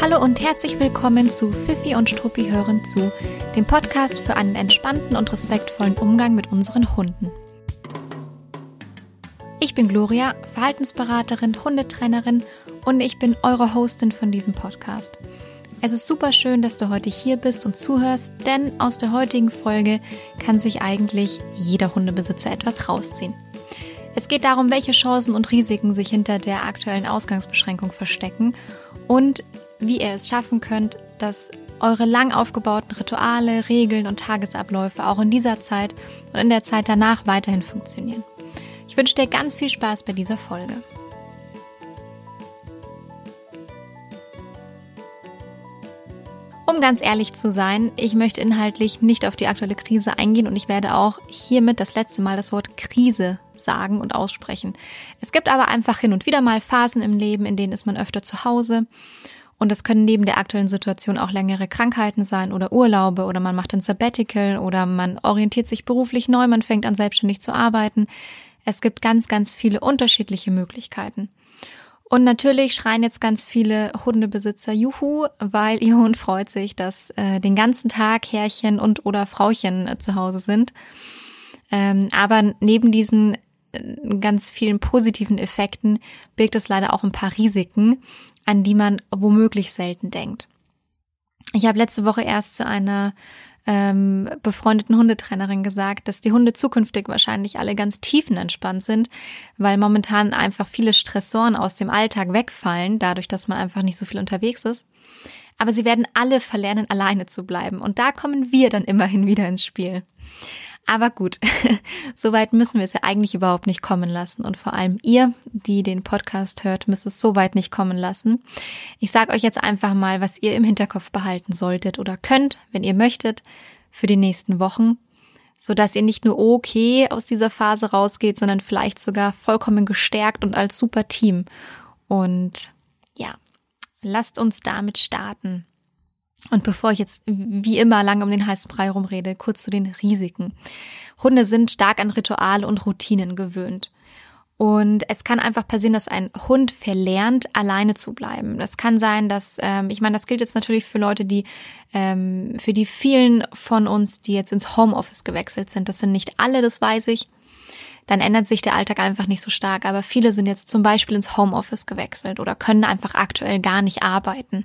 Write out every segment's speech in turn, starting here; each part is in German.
Hallo und herzlich willkommen zu Fifi und Struppi hören zu, dem Podcast für einen entspannten und respektvollen Umgang mit unseren Hunden. Ich bin Gloria, Verhaltensberaterin, Hundetrainerin und ich bin eure Hostin von diesem Podcast. Es ist super schön, dass du heute hier bist und zuhörst, denn aus der heutigen Folge kann sich eigentlich jeder Hundebesitzer etwas rausziehen. Es geht darum, welche Chancen und Risiken sich hinter der aktuellen Ausgangsbeschränkung verstecken und wie ihr es schaffen könnt, dass eure lang aufgebauten Rituale, Regeln und Tagesabläufe auch in dieser Zeit und in der Zeit danach weiterhin funktionieren. Ich wünsche dir ganz viel Spaß bei dieser Folge. Um ganz ehrlich zu sein, ich möchte inhaltlich nicht auf die aktuelle Krise eingehen und ich werde auch hiermit das letzte Mal das Wort Krise sagen und aussprechen. Es gibt aber einfach hin und wieder mal Phasen im Leben, in denen ist man öfter zu Hause und es können neben der aktuellen Situation auch längere Krankheiten sein oder Urlaube oder man macht ein Sabbatical oder man orientiert sich beruflich neu, man fängt an selbstständig zu arbeiten. Es gibt ganz, ganz viele unterschiedliche Möglichkeiten. Und natürlich schreien jetzt ganz viele Hundebesitzer Juhu, weil ihr Hund freut sich, dass äh, den ganzen Tag Herrchen und oder Frauchen äh, zu Hause sind. Ähm, aber neben diesen äh, ganz vielen positiven Effekten birgt es leider auch ein paar Risiken, an die man womöglich selten denkt. Ich habe letzte Woche erst zu einer ähm, befreundeten Hundetrainerin gesagt, dass die Hunde zukünftig wahrscheinlich alle ganz tiefenentspannt sind, weil momentan einfach viele Stressoren aus dem Alltag wegfallen, dadurch, dass man einfach nicht so viel unterwegs ist. Aber sie werden alle verlernen, alleine zu bleiben. Und da kommen wir dann immerhin wieder ins Spiel. Aber gut, soweit müssen wir es ja eigentlich überhaupt nicht kommen lassen. Und vor allem ihr, die den Podcast hört, müsst es soweit nicht kommen lassen. Ich sage euch jetzt einfach mal, was ihr im Hinterkopf behalten solltet oder könnt, wenn ihr möchtet, für die nächsten Wochen, so dass ihr nicht nur okay aus dieser Phase rausgeht, sondern vielleicht sogar vollkommen gestärkt und als super Team. Und ja, lasst uns damit starten. Und bevor ich jetzt wie immer lange um den heißen Brei rumrede, kurz zu den Risiken. Hunde sind stark an Rituale und Routinen gewöhnt. Und es kann einfach passieren, dass ein Hund verlernt, alleine zu bleiben. Das kann sein, dass, ähm, ich meine, das gilt jetzt natürlich für Leute, die, ähm, für die vielen von uns, die jetzt ins Homeoffice gewechselt sind. Das sind nicht alle, das weiß ich. Dann ändert sich der Alltag einfach nicht so stark. Aber viele sind jetzt zum Beispiel ins Homeoffice gewechselt oder können einfach aktuell gar nicht arbeiten.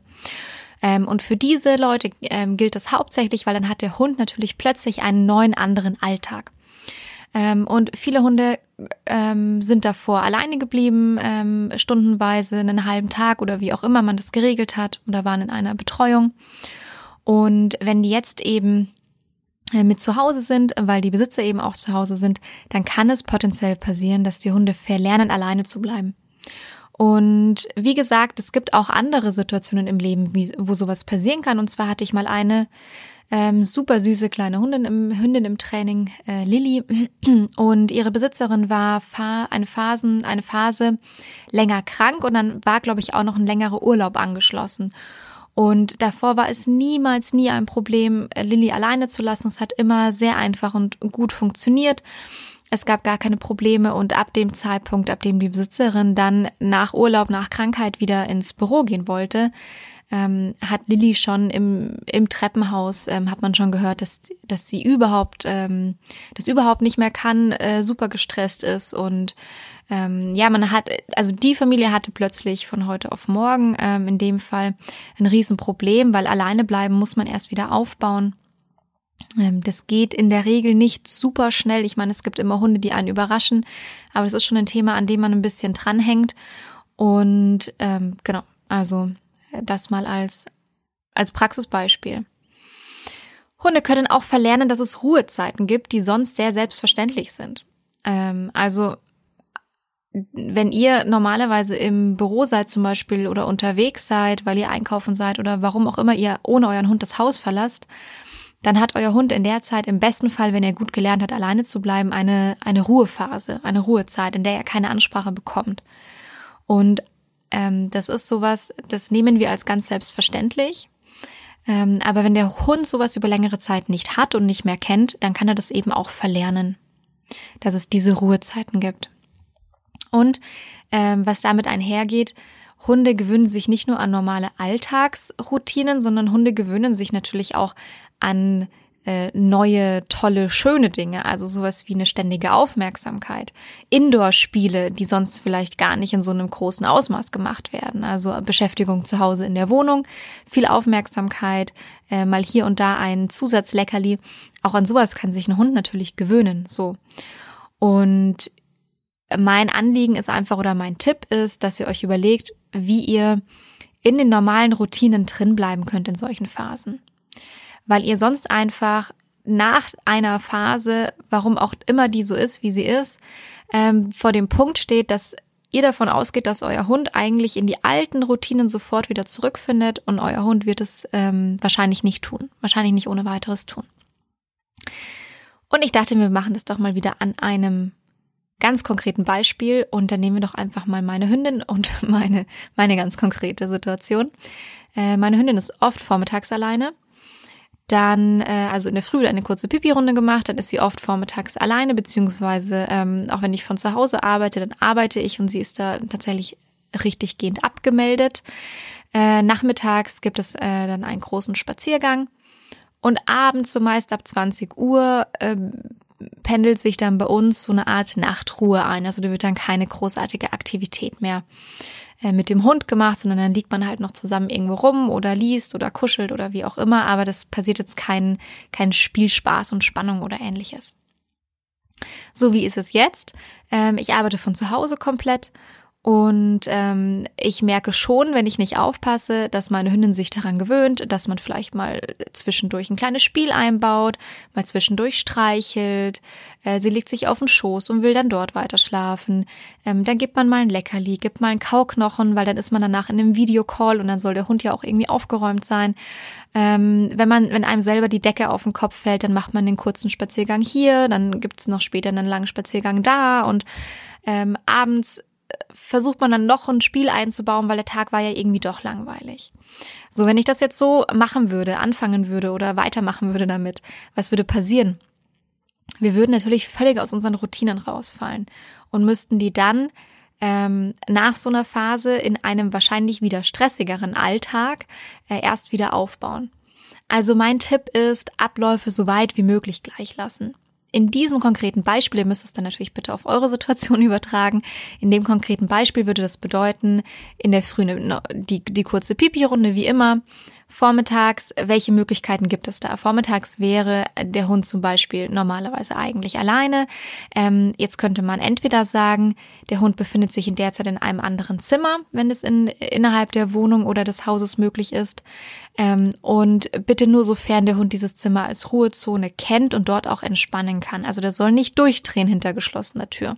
Ähm, und für diese Leute ähm, gilt das hauptsächlich, weil dann hat der Hund natürlich plötzlich einen neuen anderen Alltag. Ähm, und viele Hunde ähm, sind davor alleine geblieben, ähm, stundenweise, einen halben Tag oder wie auch immer man das geregelt hat oder waren in einer Betreuung. Und wenn die jetzt eben äh, mit zu Hause sind, weil die Besitzer eben auch zu Hause sind, dann kann es potenziell passieren, dass die Hunde verlernen, alleine zu bleiben. Und wie gesagt, es gibt auch andere Situationen im Leben, wie, wo sowas passieren kann. Und zwar hatte ich mal eine ähm, super süße kleine Hündin im, Hündin im Training, äh, Lilly. Und ihre Besitzerin war fa eine, Phasen, eine Phase länger krank und dann war, glaube ich, auch noch ein längerer Urlaub angeschlossen. Und davor war es niemals, nie ein Problem, Lilly alleine zu lassen. Es hat immer sehr einfach und gut funktioniert. Es gab gar keine Probleme und ab dem Zeitpunkt, ab dem die Besitzerin dann nach Urlaub, nach Krankheit wieder ins Büro gehen wollte, ähm, hat Lilly schon im, im Treppenhaus, ähm, hat man schon gehört, dass, dass sie überhaupt, ähm, das überhaupt nicht mehr kann, äh, super gestresst ist und ähm, ja, man hat, also die Familie hatte plötzlich von heute auf morgen ähm, in dem Fall ein Riesenproblem, weil alleine bleiben muss man erst wieder aufbauen. Ähm, das geht in der Regel nicht super schnell. Ich meine, es gibt immer Hunde, die einen überraschen, aber es ist schon ein Thema, an dem man ein bisschen dranhängt. Und ähm, genau, also äh, das mal als, als Praxisbeispiel. Hunde können auch verlernen, dass es Ruhezeiten gibt, die sonst sehr selbstverständlich sind. Ähm, also wenn ihr normalerweise im Büro seid zum Beispiel oder unterwegs seid, weil ihr einkaufen seid oder warum auch immer ihr ohne euren Hund das Haus verlasst, dann hat euer Hund in der Zeit im besten Fall, wenn er gut gelernt hat, alleine zu bleiben, eine, eine Ruhephase, eine Ruhezeit, in der er keine Ansprache bekommt. Und ähm, das ist sowas, das nehmen wir als ganz selbstverständlich. Ähm, aber wenn der Hund sowas über längere Zeit nicht hat und nicht mehr kennt, dann kann er das eben auch verlernen, dass es diese Ruhezeiten gibt. Und ähm, was damit einhergeht, Hunde gewöhnen sich nicht nur an normale Alltagsroutinen, sondern Hunde gewöhnen sich natürlich auch an äh, neue, tolle, schöne Dinge, also sowas wie eine ständige Aufmerksamkeit. Indoor-Spiele, die sonst vielleicht gar nicht in so einem großen Ausmaß gemacht werden. Also Beschäftigung zu Hause in der Wohnung, viel Aufmerksamkeit, äh, mal hier und da ein Zusatzleckerli. Auch an sowas kann sich ein Hund natürlich gewöhnen. So. Und mein Anliegen ist einfach oder mein Tipp ist, dass ihr euch überlegt, wie ihr in den normalen Routinen drin bleiben könnt in solchen Phasen weil ihr sonst einfach nach einer Phase, warum auch immer die so ist, wie sie ist, ähm, vor dem Punkt steht, dass ihr davon ausgeht, dass euer Hund eigentlich in die alten Routinen sofort wieder zurückfindet und euer Hund wird es ähm, wahrscheinlich nicht tun, wahrscheinlich nicht ohne weiteres tun. Und ich dachte, wir machen das doch mal wieder an einem ganz konkreten Beispiel und dann nehmen wir doch einfach mal meine Hündin und meine, meine ganz konkrete Situation. Äh, meine Hündin ist oft vormittags alleine dann, äh, also in der Früh eine kurze Pipi-Runde gemacht, dann ist sie oft vormittags alleine, beziehungsweise ähm, auch wenn ich von zu Hause arbeite, dann arbeite ich und sie ist da tatsächlich richtig gehend abgemeldet. Äh, nachmittags gibt es äh, dann einen großen Spaziergang und abends, so meist ab 20 Uhr, äh, pendelt sich dann bei uns so eine Art Nachtruhe ein. Also da wird dann keine großartige Aktivität mehr äh, mit dem Hund gemacht, sondern dann liegt man halt noch zusammen irgendwo rum oder liest oder kuschelt oder wie auch immer. Aber das passiert jetzt kein, kein Spielspaß und Spannung oder ähnliches. So wie ist es jetzt? Ähm, ich arbeite von zu Hause komplett und ähm, ich merke schon, wenn ich nicht aufpasse, dass meine Hündin sich daran gewöhnt, dass man vielleicht mal zwischendurch ein kleines Spiel einbaut, mal zwischendurch streichelt. Äh, sie legt sich auf den Schoß und will dann dort weiter schlafen. Ähm, dann gibt man mal ein Leckerli, gibt mal einen Kauknochen, weil dann ist man danach in einem Videocall und dann soll der Hund ja auch irgendwie aufgeräumt sein. Ähm, wenn man, wenn einem selber die Decke auf den Kopf fällt, dann macht man den kurzen Spaziergang hier, dann gibt's noch später einen langen Spaziergang da und ähm, abends versucht man dann noch ein Spiel einzubauen, weil der Tag war ja irgendwie doch langweilig. So, wenn ich das jetzt so machen würde, anfangen würde oder weitermachen würde damit, was würde passieren? Wir würden natürlich völlig aus unseren Routinen rausfallen und müssten die dann ähm, nach so einer Phase in einem wahrscheinlich wieder stressigeren Alltag äh, erst wieder aufbauen. Also mein Tipp ist, Abläufe so weit wie möglich gleich lassen in diesem konkreten Beispiel, ihr müsst es dann natürlich bitte auf eure Situation übertragen, in dem konkreten Beispiel würde das bedeuten, in der Früh die, die kurze Pipi-Runde wie immer, Vormittags, welche Möglichkeiten gibt es da? Vormittags wäre der Hund zum Beispiel normalerweise eigentlich alleine. Ähm, jetzt könnte man entweder sagen, der Hund befindet sich in der Zeit in einem anderen Zimmer, wenn es in, innerhalb der Wohnung oder des Hauses möglich ist. Ähm, und bitte nur sofern der Hund dieses Zimmer als Ruhezone kennt und dort auch entspannen kann. Also der soll nicht durchdrehen hinter geschlossener Tür.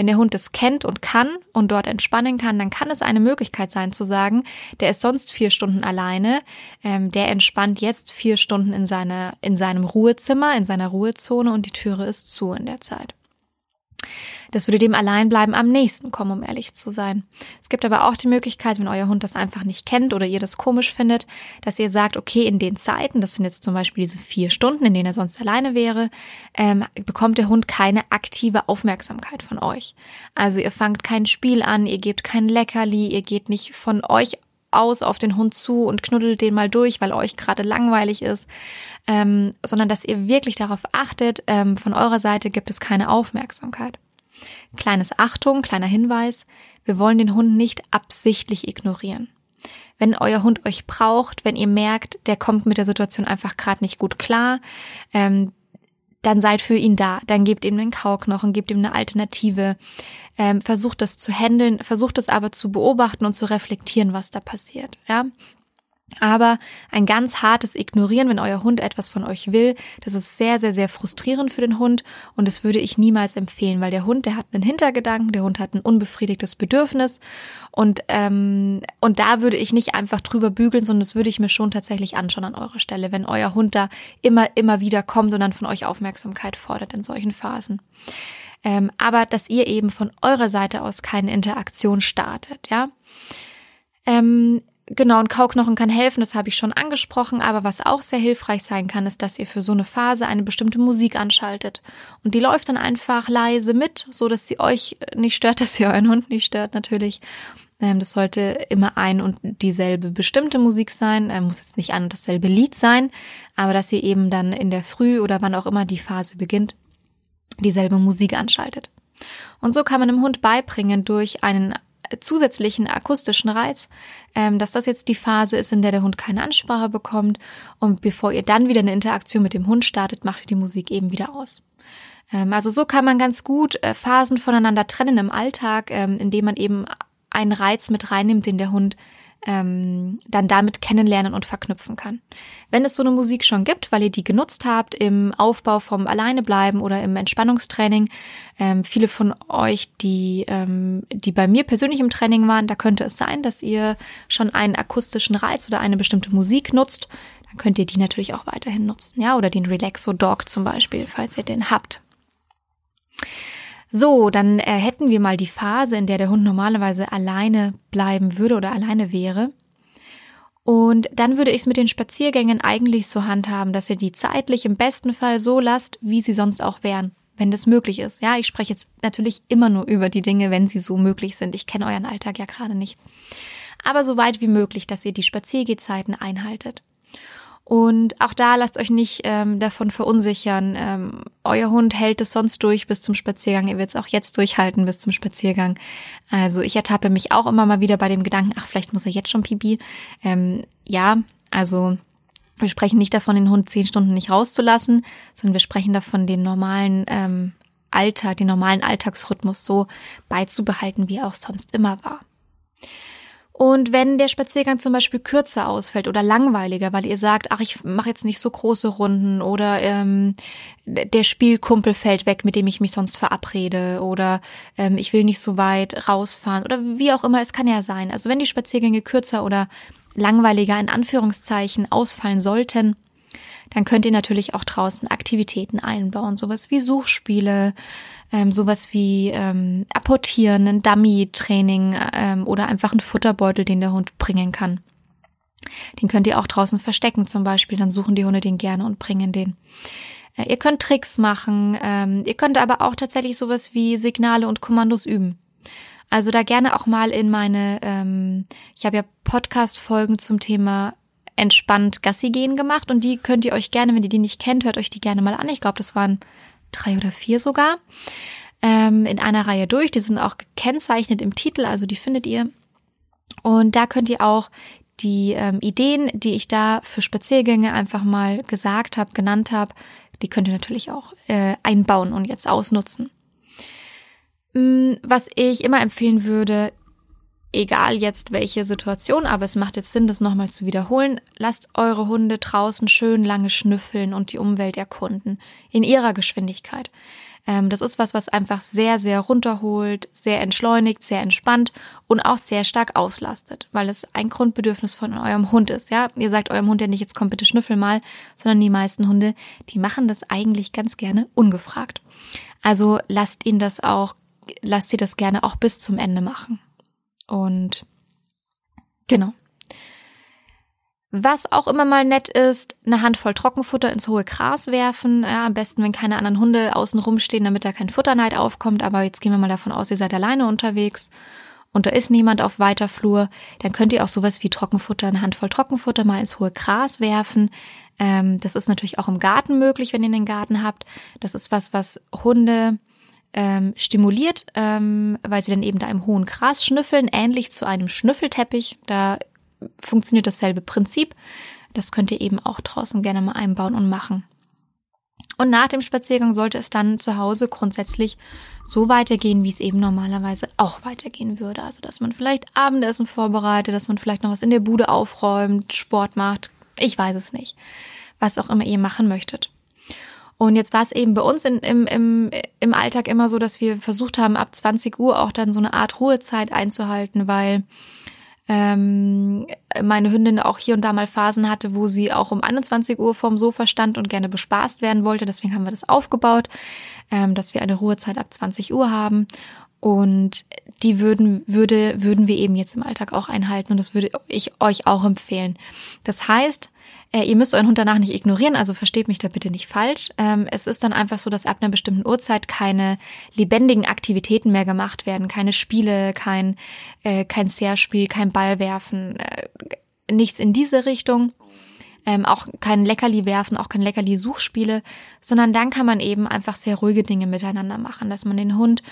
Wenn der Hund es kennt und kann und dort entspannen kann, dann kann es eine Möglichkeit sein zu sagen, der ist sonst vier Stunden alleine, ähm, der entspannt jetzt vier Stunden in, seiner, in seinem Ruhezimmer, in seiner Ruhezone und die Türe ist zu in der Zeit. Das würde dem Alleinbleiben am nächsten kommen, um ehrlich zu sein. Es gibt aber auch die Möglichkeit, wenn euer Hund das einfach nicht kennt oder ihr das komisch findet, dass ihr sagt, okay, in den Zeiten, das sind jetzt zum Beispiel diese vier Stunden, in denen er sonst alleine wäre, ähm, bekommt der Hund keine aktive Aufmerksamkeit von euch. Also ihr fangt kein Spiel an, ihr gebt kein Leckerli, ihr geht nicht von euch aus auf den Hund zu und knuddelt den mal durch, weil euch gerade langweilig ist, ähm, sondern dass ihr wirklich darauf achtet, ähm, von eurer Seite gibt es keine Aufmerksamkeit. Kleines Achtung, kleiner Hinweis, wir wollen den Hund nicht absichtlich ignorieren. Wenn euer Hund euch braucht, wenn ihr merkt, der kommt mit der Situation einfach gerade nicht gut klar, ähm, dann seid für ihn da. Dann gebt ihm einen Kauknochen, gebt ihm eine Alternative, ähm, versucht das zu handeln, versucht es aber zu beobachten und zu reflektieren, was da passiert. Ja, aber ein ganz hartes Ignorieren, wenn euer Hund etwas von euch will, das ist sehr, sehr, sehr frustrierend für den Hund und das würde ich niemals empfehlen, weil der Hund, der hat einen Hintergedanken, der Hund hat ein unbefriedigtes Bedürfnis und, ähm, und da würde ich nicht einfach drüber bügeln, sondern das würde ich mir schon tatsächlich anschauen an eurer Stelle, wenn euer Hund da immer, immer wieder kommt und dann von euch Aufmerksamkeit fordert in solchen Phasen. Ähm, aber dass ihr eben von eurer Seite aus keine Interaktion startet, ja. Ähm, Genau, ein Kauknochen kann helfen, das habe ich schon angesprochen, aber was auch sehr hilfreich sein kann, ist, dass ihr für so eine Phase eine bestimmte Musik anschaltet. Und die läuft dann einfach leise mit, so dass sie euch nicht stört, dass sie euren Hund nicht stört natürlich. Ähm, das sollte immer ein und dieselbe bestimmte Musik sein, äh, muss jetzt nicht und dasselbe Lied sein, aber dass ihr eben dann in der Früh oder wann auch immer die Phase beginnt, dieselbe Musik anschaltet. Und so kann man dem Hund beibringen durch einen zusätzlichen akustischen Reiz, ähm, dass das jetzt die Phase ist, in der der Hund keine Ansprache bekommt. Und bevor ihr dann wieder eine Interaktion mit dem Hund startet, macht ihr die Musik eben wieder aus. Ähm, also so kann man ganz gut äh, Phasen voneinander trennen im Alltag, ähm, indem man eben einen Reiz mit reinnimmt, den der Hund ähm, dann damit kennenlernen und verknüpfen kann. Wenn es so eine Musik schon gibt, weil ihr die genutzt habt im Aufbau vom Alleinebleiben oder im Entspannungstraining, ähm, viele von euch, die, ähm, die bei mir persönlich im Training waren, da könnte es sein, dass ihr schon einen akustischen Reiz oder eine bestimmte Musik nutzt. Dann könnt ihr die natürlich auch weiterhin nutzen, ja, oder den Relaxo Dog zum Beispiel, falls ihr den habt. So, dann äh, hätten wir mal die Phase, in der der Hund normalerweise alleine bleiben würde oder alleine wäre. Und dann würde ich es mit den Spaziergängen eigentlich so handhaben, dass ihr die zeitlich im besten Fall so lasst, wie sie sonst auch wären, wenn das möglich ist. Ja, ich spreche jetzt natürlich immer nur über die Dinge, wenn sie so möglich sind. Ich kenne euren Alltag ja gerade nicht. Aber so weit wie möglich, dass ihr die Spaziergehzeiten einhaltet. Und auch da lasst euch nicht ähm, davon verunsichern. Ähm, euer Hund hält es sonst durch bis zum Spaziergang. Ihr wird es auch jetzt durchhalten bis zum Spaziergang. Also ich ertappe mich auch immer mal wieder bei dem Gedanken, ach, vielleicht muss er jetzt schon Pipi. Ähm, ja, also wir sprechen nicht davon, den Hund zehn Stunden nicht rauszulassen, sondern wir sprechen davon, den normalen ähm, Alltag, den normalen Alltagsrhythmus so beizubehalten, wie er auch sonst immer war. Und wenn der Spaziergang zum Beispiel kürzer ausfällt oder langweiliger, weil ihr sagt, ach, ich mache jetzt nicht so große Runden oder ähm, der Spielkumpel fällt weg, mit dem ich mich sonst verabrede oder ähm, ich will nicht so weit rausfahren oder wie auch immer, es kann ja sein. Also wenn die Spaziergänge kürzer oder langweiliger in Anführungszeichen ausfallen sollten, dann könnt ihr natürlich auch draußen Aktivitäten einbauen, sowas wie Suchspiele, ähm, sowas wie ähm, Apportieren, ein Dummy-Training ähm, oder einfach ein Futterbeutel, den der Hund bringen kann. Den könnt ihr auch draußen verstecken zum Beispiel, dann suchen die Hunde den gerne und bringen den. Äh, ihr könnt Tricks machen, ähm, ihr könnt aber auch tatsächlich sowas wie Signale und Kommandos üben. Also da gerne auch mal in meine, ähm, ich habe ja Podcast-Folgen zum Thema entspannt Gassi gehen gemacht und die könnt ihr euch gerne, wenn ihr die nicht kennt, hört euch die gerne mal an. Ich glaube, das waren drei oder vier sogar, ähm, in einer Reihe durch. Die sind auch gekennzeichnet im Titel, also die findet ihr. Und da könnt ihr auch die ähm, Ideen, die ich da für Spaziergänge einfach mal gesagt habe, genannt habe, die könnt ihr natürlich auch äh, einbauen und jetzt ausnutzen. Mm, was ich immer empfehlen würde, egal jetzt welche Situation, aber es macht jetzt Sinn, das nochmal zu wiederholen. Lasst eure Hunde draußen schön lange schnüffeln und die Umwelt erkunden. In ihrer Geschwindigkeit. Ähm, das ist was, was einfach sehr, sehr runterholt, sehr entschleunigt, sehr entspannt und auch sehr stark auslastet, weil es ein Grundbedürfnis von eurem Hund ist. Ja, ihr sagt eurem Hund ja nicht, jetzt komm bitte schnüffel mal, sondern die meisten Hunde, die machen das eigentlich ganz gerne ungefragt. Also lasst ihn das auch, lasst sie das gerne auch bis zum Ende machen. Und genau. Was auch immer mal nett ist, eine Handvoll Trockenfutter ins hohe Gras werfen. Ja, am besten, wenn keine anderen Hunde außen rumstehen, damit da kein Futterneid aufkommt. Aber jetzt gehen wir mal davon aus, ihr seid alleine unterwegs und da ist niemand auf weiter Flur. Dann könnt ihr auch sowas wie Trockenfutter, eine Handvoll Trockenfutter mal ins hohe Gras werfen. Ähm, das ist natürlich auch im Garten möglich, wenn ihr einen Garten habt. Das ist was, was Hunde ähm, stimuliert, ähm, weil sie dann eben da im hohen Gras schnüffeln, ähnlich zu einem Schnüffelteppich. Da funktioniert dasselbe Prinzip. Das könnt ihr eben auch draußen gerne mal einbauen und machen. Und nach dem Spaziergang sollte es dann zu Hause grundsätzlich so weitergehen, wie es eben normalerweise auch weitergehen würde. Also, dass man vielleicht Abendessen vorbereitet, dass man vielleicht noch was in der Bude aufräumt, Sport macht. Ich weiß es nicht. Was auch immer ihr machen möchtet. Und jetzt war es eben bei uns in, im, im, im Alltag immer so, dass wir versucht haben, ab 20 Uhr auch dann so eine Art Ruhezeit einzuhalten, weil ähm, meine Hündin auch hier und da mal Phasen hatte, wo sie auch um 21 Uhr vorm Sofa stand und gerne bespaßt werden wollte. Deswegen haben wir das aufgebaut, ähm, dass wir eine Ruhezeit ab 20 Uhr haben. Und die würden, würde, würden wir eben jetzt im Alltag auch einhalten und das würde ich euch auch empfehlen. Das heißt, äh, ihr müsst euren Hund danach nicht ignorieren, also versteht mich da bitte nicht falsch. Ähm, es ist dann einfach so, dass ab einer bestimmten Uhrzeit keine lebendigen Aktivitäten mehr gemacht werden, keine Spiele, kein, äh, kein Zerspiel, kein Ballwerfen, äh, nichts in diese Richtung. Ähm, auch kein Leckerli werfen, auch kein Leckerli Suchspiele, sondern dann kann man eben einfach sehr ruhige Dinge miteinander machen, dass man den Hund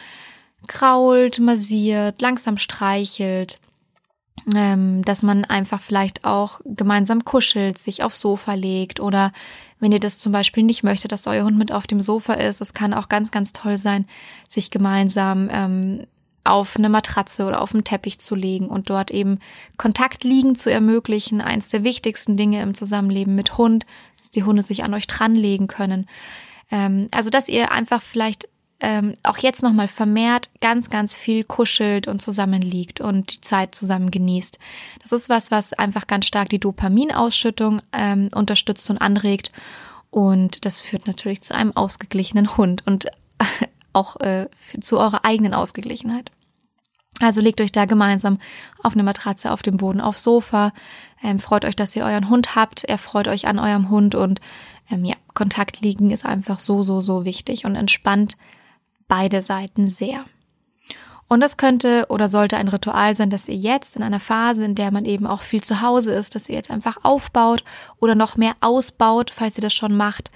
krault, massiert, langsam streichelt, ähm, dass man einfach vielleicht auch gemeinsam kuschelt, sich aufs Sofa legt oder wenn ihr das zum Beispiel nicht möchtet, dass euer Hund mit auf dem Sofa ist, es kann auch ganz, ganz toll sein, sich gemeinsam ähm, auf eine Matratze oder auf einen Teppich zu legen und dort eben Kontakt liegen zu ermöglichen. Eins der wichtigsten Dinge im Zusammenleben mit Hund, dass die Hunde sich an euch dranlegen können. Ähm, also, dass ihr einfach vielleicht ähm, auch jetzt nochmal vermehrt ganz, ganz viel kuschelt und zusammenliegt und die Zeit zusammen genießt. Das ist was, was einfach ganz stark die Dopaminausschüttung ähm, unterstützt und anregt. Und das führt natürlich zu einem ausgeglichenen Hund und auch äh, zu eurer eigenen Ausgeglichenheit. Also legt euch da gemeinsam auf eine Matratze, auf dem Boden, aufs Sofa. Ähm, freut euch, dass ihr euren Hund habt. Er freut euch an eurem Hund und ähm, ja, Kontakt liegen ist einfach so, so, so wichtig und entspannt beide Seiten sehr. Und das könnte oder sollte ein Ritual sein, dass ihr jetzt in einer Phase, in der man eben auch viel zu Hause ist, dass ihr jetzt einfach aufbaut oder noch mehr ausbaut, falls ihr das schon macht.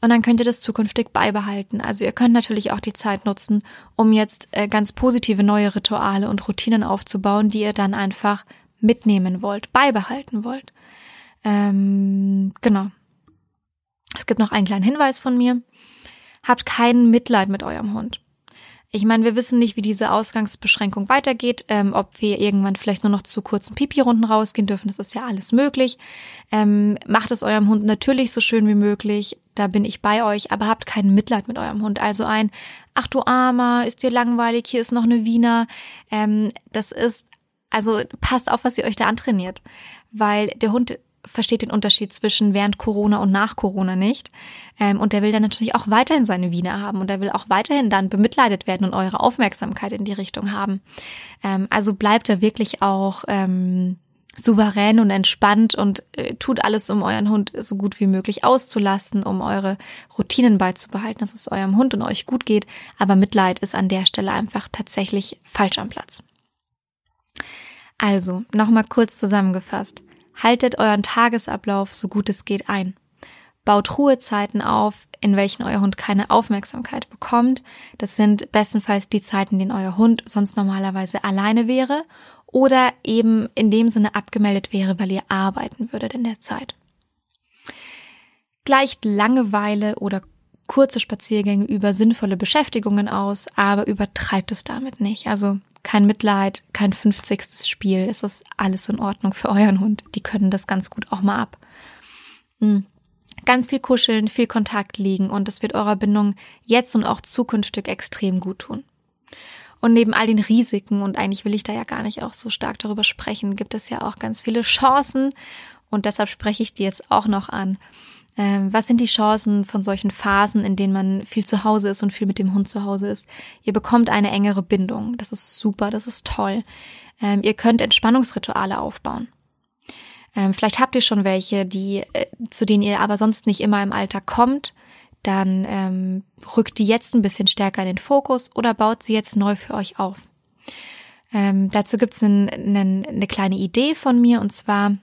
Und dann könnt ihr das zukünftig beibehalten. Also ihr könnt natürlich auch die Zeit nutzen, um jetzt äh, ganz positive neue Rituale und Routinen aufzubauen, die ihr dann einfach mitnehmen wollt, beibehalten wollt. Ähm, genau. Es gibt noch einen kleinen Hinweis von mir. Habt kein Mitleid mit eurem Hund. Ich meine, wir wissen nicht, wie diese Ausgangsbeschränkung weitergeht, ähm, ob wir irgendwann vielleicht nur noch zu kurzen Pipi-Runden rausgehen dürfen. Das ist ja alles möglich. Ähm, macht es eurem Hund natürlich so schön wie möglich. Da bin ich bei euch, aber habt kein Mitleid mit eurem Hund. Also ein, ach du Armer, ist dir langweilig, hier ist noch eine Wiener. Ähm, das ist, also passt auf, was ihr euch da antrainiert. Weil der Hund versteht den Unterschied zwischen während Corona und nach Corona nicht. Ähm, und der will dann natürlich auch weiterhin seine Wiener haben und der will auch weiterhin dann bemitleidet werden und eure Aufmerksamkeit in die Richtung haben. Ähm, also bleibt er wirklich auch ähm, souverän und entspannt und äh, tut alles, um euren Hund so gut wie möglich auszulassen, um eure Routinen beizubehalten, dass es eurem Hund und euch gut geht. Aber Mitleid ist an der Stelle einfach tatsächlich falsch am Platz. Also, nochmal kurz zusammengefasst. Haltet euren Tagesablauf so gut es geht ein. Baut Ruhezeiten auf, in welchen euer Hund keine Aufmerksamkeit bekommt. Das sind bestenfalls die Zeiten, in denen euer Hund sonst normalerweise alleine wäre oder eben in dem Sinne abgemeldet wäre, weil ihr arbeiten würdet in der Zeit. Gleicht Langeweile oder kurze Spaziergänge über sinnvolle Beschäftigungen aus, aber übertreibt es damit nicht. Also kein Mitleid, kein 50. Spiel. Es ist alles in Ordnung für euren Hund. Die können das ganz gut auch mal ab. Mhm. Ganz viel kuscheln, viel Kontakt liegen und es wird eurer Bindung jetzt und auch zukünftig extrem gut tun. Und neben all den Risiken, und eigentlich will ich da ja gar nicht auch so stark darüber sprechen, gibt es ja auch ganz viele Chancen. Und deshalb spreche ich die jetzt auch noch an. Ähm, was sind die Chancen von solchen Phasen, in denen man viel zu Hause ist und viel mit dem Hund zu Hause ist? Ihr bekommt eine engere Bindung. Das ist super, das ist toll. Ähm, ihr könnt Entspannungsrituale aufbauen. Ähm, vielleicht habt ihr schon welche, die, äh, zu denen ihr aber sonst nicht immer im Alltag kommt. Dann ähm, rückt die jetzt ein bisschen stärker in den Fokus oder baut sie jetzt neu für euch auf. Ähm, dazu gibt es eine kleine Idee von mir und zwar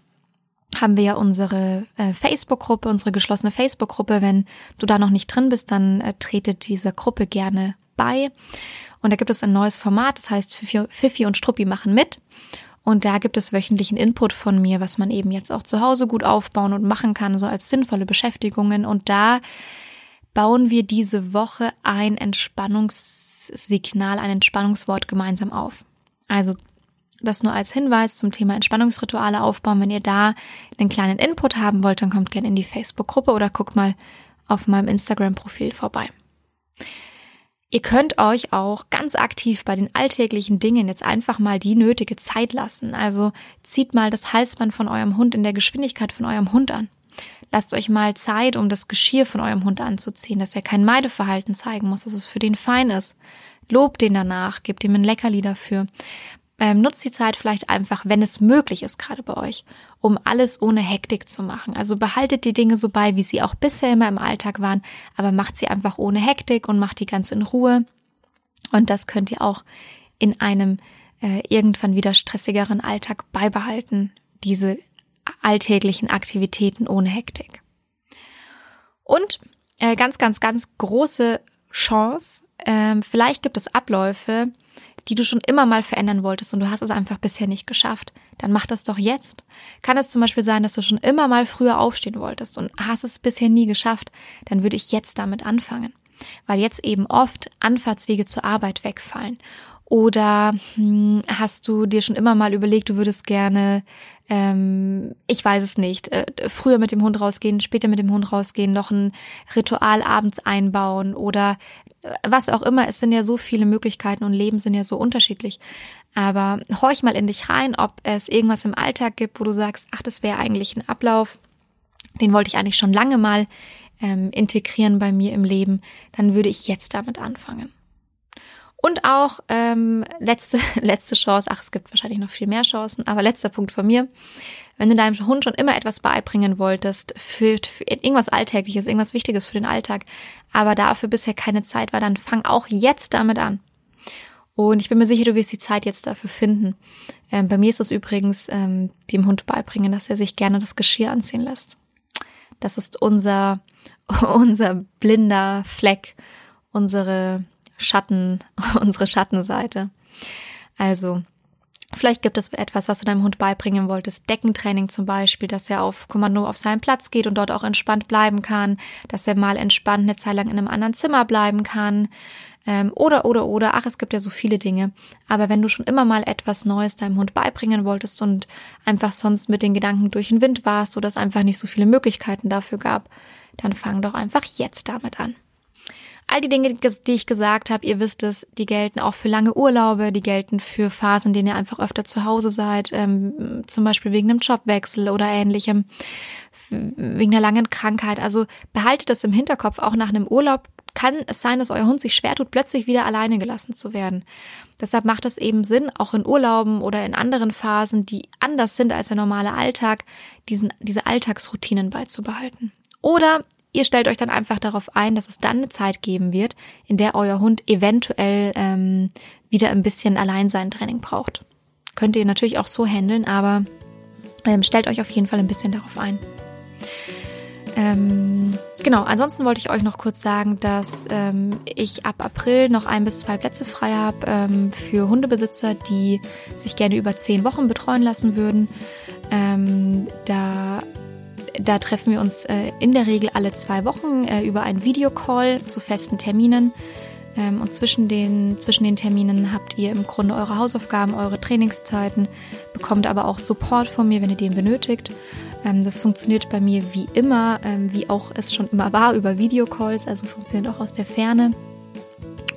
haben wir ja unsere äh, Facebook-Gruppe, unsere geschlossene Facebook-Gruppe. Wenn du da noch nicht drin bist, dann äh, trete dieser Gruppe gerne bei. Und da gibt es ein neues Format, das heißt Fifi und Struppi machen mit. Und da gibt es wöchentlichen Input von mir, was man eben jetzt auch zu Hause gut aufbauen und machen kann, so als sinnvolle Beschäftigungen. Und da bauen wir diese Woche ein Entspannungssignal, ein Entspannungswort gemeinsam auf. Also das nur als Hinweis zum Thema Entspannungsrituale aufbauen. Wenn ihr da einen kleinen Input haben wollt, dann kommt gerne in die Facebook-Gruppe oder guckt mal auf meinem Instagram-Profil vorbei. Ihr könnt euch auch ganz aktiv bei den alltäglichen Dingen jetzt einfach mal die nötige Zeit lassen. Also zieht mal das Halsband von eurem Hund in der Geschwindigkeit von eurem Hund an. Lasst euch mal Zeit, um das Geschirr von eurem Hund anzuziehen, dass er kein Meideverhalten zeigen muss, dass es für den fein ist, Lob den danach, gebt ihm ein Leckerli dafür. Ähm, nutzt die Zeit vielleicht einfach, wenn es möglich ist, gerade bei euch, um alles ohne Hektik zu machen. Also behaltet die Dinge so bei, wie sie auch bisher immer im Alltag waren, aber macht sie einfach ohne Hektik und macht die ganz in Ruhe. Und das könnt ihr auch in einem äh, irgendwann wieder stressigeren Alltag beibehalten, diese alltäglichen Aktivitäten ohne Hektik. Und äh, ganz, ganz, ganz große Chance, ähm, vielleicht gibt es Abläufe, die du schon immer mal verändern wolltest und du hast es einfach bisher nicht geschafft, dann mach das doch jetzt. Kann es zum Beispiel sein, dass du schon immer mal früher aufstehen wolltest und hast es bisher nie geschafft, dann würde ich jetzt damit anfangen. Weil jetzt eben oft Anfahrtswege zur Arbeit wegfallen oder hm, hast du dir schon immer mal überlegt, du würdest gerne, ähm, ich weiß es nicht, äh, früher mit dem Hund rausgehen, später mit dem Hund rausgehen, noch ein Ritual abends einbauen oder äh, was auch immer. Es sind ja so viele Möglichkeiten und Leben sind ja so unterschiedlich. Aber horch mal in dich rein, ob es irgendwas im Alltag gibt, wo du sagst, ach, das wäre eigentlich ein Ablauf, den wollte ich eigentlich schon lange mal ähm, integrieren bei mir im Leben. Dann würde ich jetzt damit anfangen. Und auch ähm, letzte, letzte Chance, ach, es gibt wahrscheinlich noch viel mehr Chancen, aber letzter Punkt von mir. Wenn du deinem Hund schon immer etwas beibringen wolltest, für, für irgendwas Alltägliches, irgendwas Wichtiges für den Alltag, aber dafür bisher keine Zeit war, dann fang auch jetzt damit an. Und ich bin mir sicher, du wirst die Zeit jetzt dafür finden. Ähm, bei mir ist es übrigens ähm, dem Hund beibringen, dass er sich gerne das Geschirr anziehen lässt. Das ist unser, unser blinder Fleck, unsere Schatten, unsere Schattenseite. Also, Vielleicht gibt es etwas, was du deinem Hund beibringen wolltest. Deckentraining zum Beispiel, dass er auf Kommando auf seinen Platz geht und dort auch entspannt bleiben kann, dass er mal entspannt eine Zeit lang in einem anderen Zimmer bleiben kann. Ähm, oder, oder, oder. Ach, es gibt ja so viele Dinge. Aber wenn du schon immer mal etwas Neues deinem Hund beibringen wolltest und einfach sonst mit den Gedanken durch den Wind warst oder es einfach nicht so viele Möglichkeiten dafür gab, dann fang doch einfach jetzt damit an. All die Dinge, die ich gesagt habe, ihr wisst es, die gelten auch für lange Urlaube, die gelten für Phasen, in denen ihr einfach öfter zu Hause seid, ähm, zum Beispiel wegen einem Jobwechsel oder ähnlichem, wegen einer langen Krankheit. Also behaltet das im Hinterkopf, auch nach einem Urlaub kann es sein, dass euer Hund sich schwer tut, plötzlich wieder alleine gelassen zu werden. Deshalb macht es eben Sinn, auch in Urlauben oder in anderen Phasen, die anders sind als der normale Alltag, diesen, diese Alltagsroutinen beizubehalten. Oder Ihr stellt euch dann einfach darauf ein, dass es dann eine Zeit geben wird, in der euer Hund eventuell ähm, wieder ein bisschen Alleinsein-Training braucht. Könnt ihr natürlich auch so handeln, aber ähm, stellt euch auf jeden Fall ein bisschen darauf ein. Ähm, genau, ansonsten wollte ich euch noch kurz sagen, dass ähm, ich ab April noch ein bis zwei Plätze frei habe ähm, für Hundebesitzer, die sich gerne über zehn Wochen betreuen lassen würden. Ähm, da da treffen wir uns äh, in der Regel alle zwei Wochen äh, über einen Videocall zu festen Terminen. Ähm, und zwischen den, zwischen den Terminen habt ihr im Grunde eure Hausaufgaben, eure Trainingszeiten, bekommt aber auch Support von mir, wenn ihr den benötigt. Ähm, das funktioniert bei mir wie immer, ähm, wie auch es schon immer war, über Videocalls, also funktioniert auch aus der Ferne.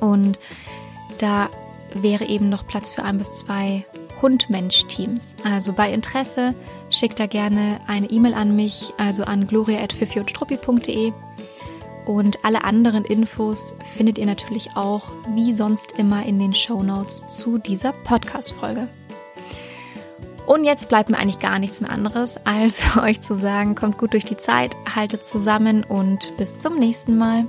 Und da wäre eben noch Platz für ein bis zwei Hund-Mensch-Teams. Also bei Interesse schickt da gerne eine E-Mail an mich, also an gloria.fifiundstruppi.de. Und alle anderen Infos findet ihr natürlich auch wie sonst immer in den Show Notes zu dieser Podcast-Folge. Und jetzt bleibt mir eigentlich gar nichts mehr anderes, als euch zu sagen, kommt gut durch die Zeit, haltet zusammen und bis zum nächsten Mal.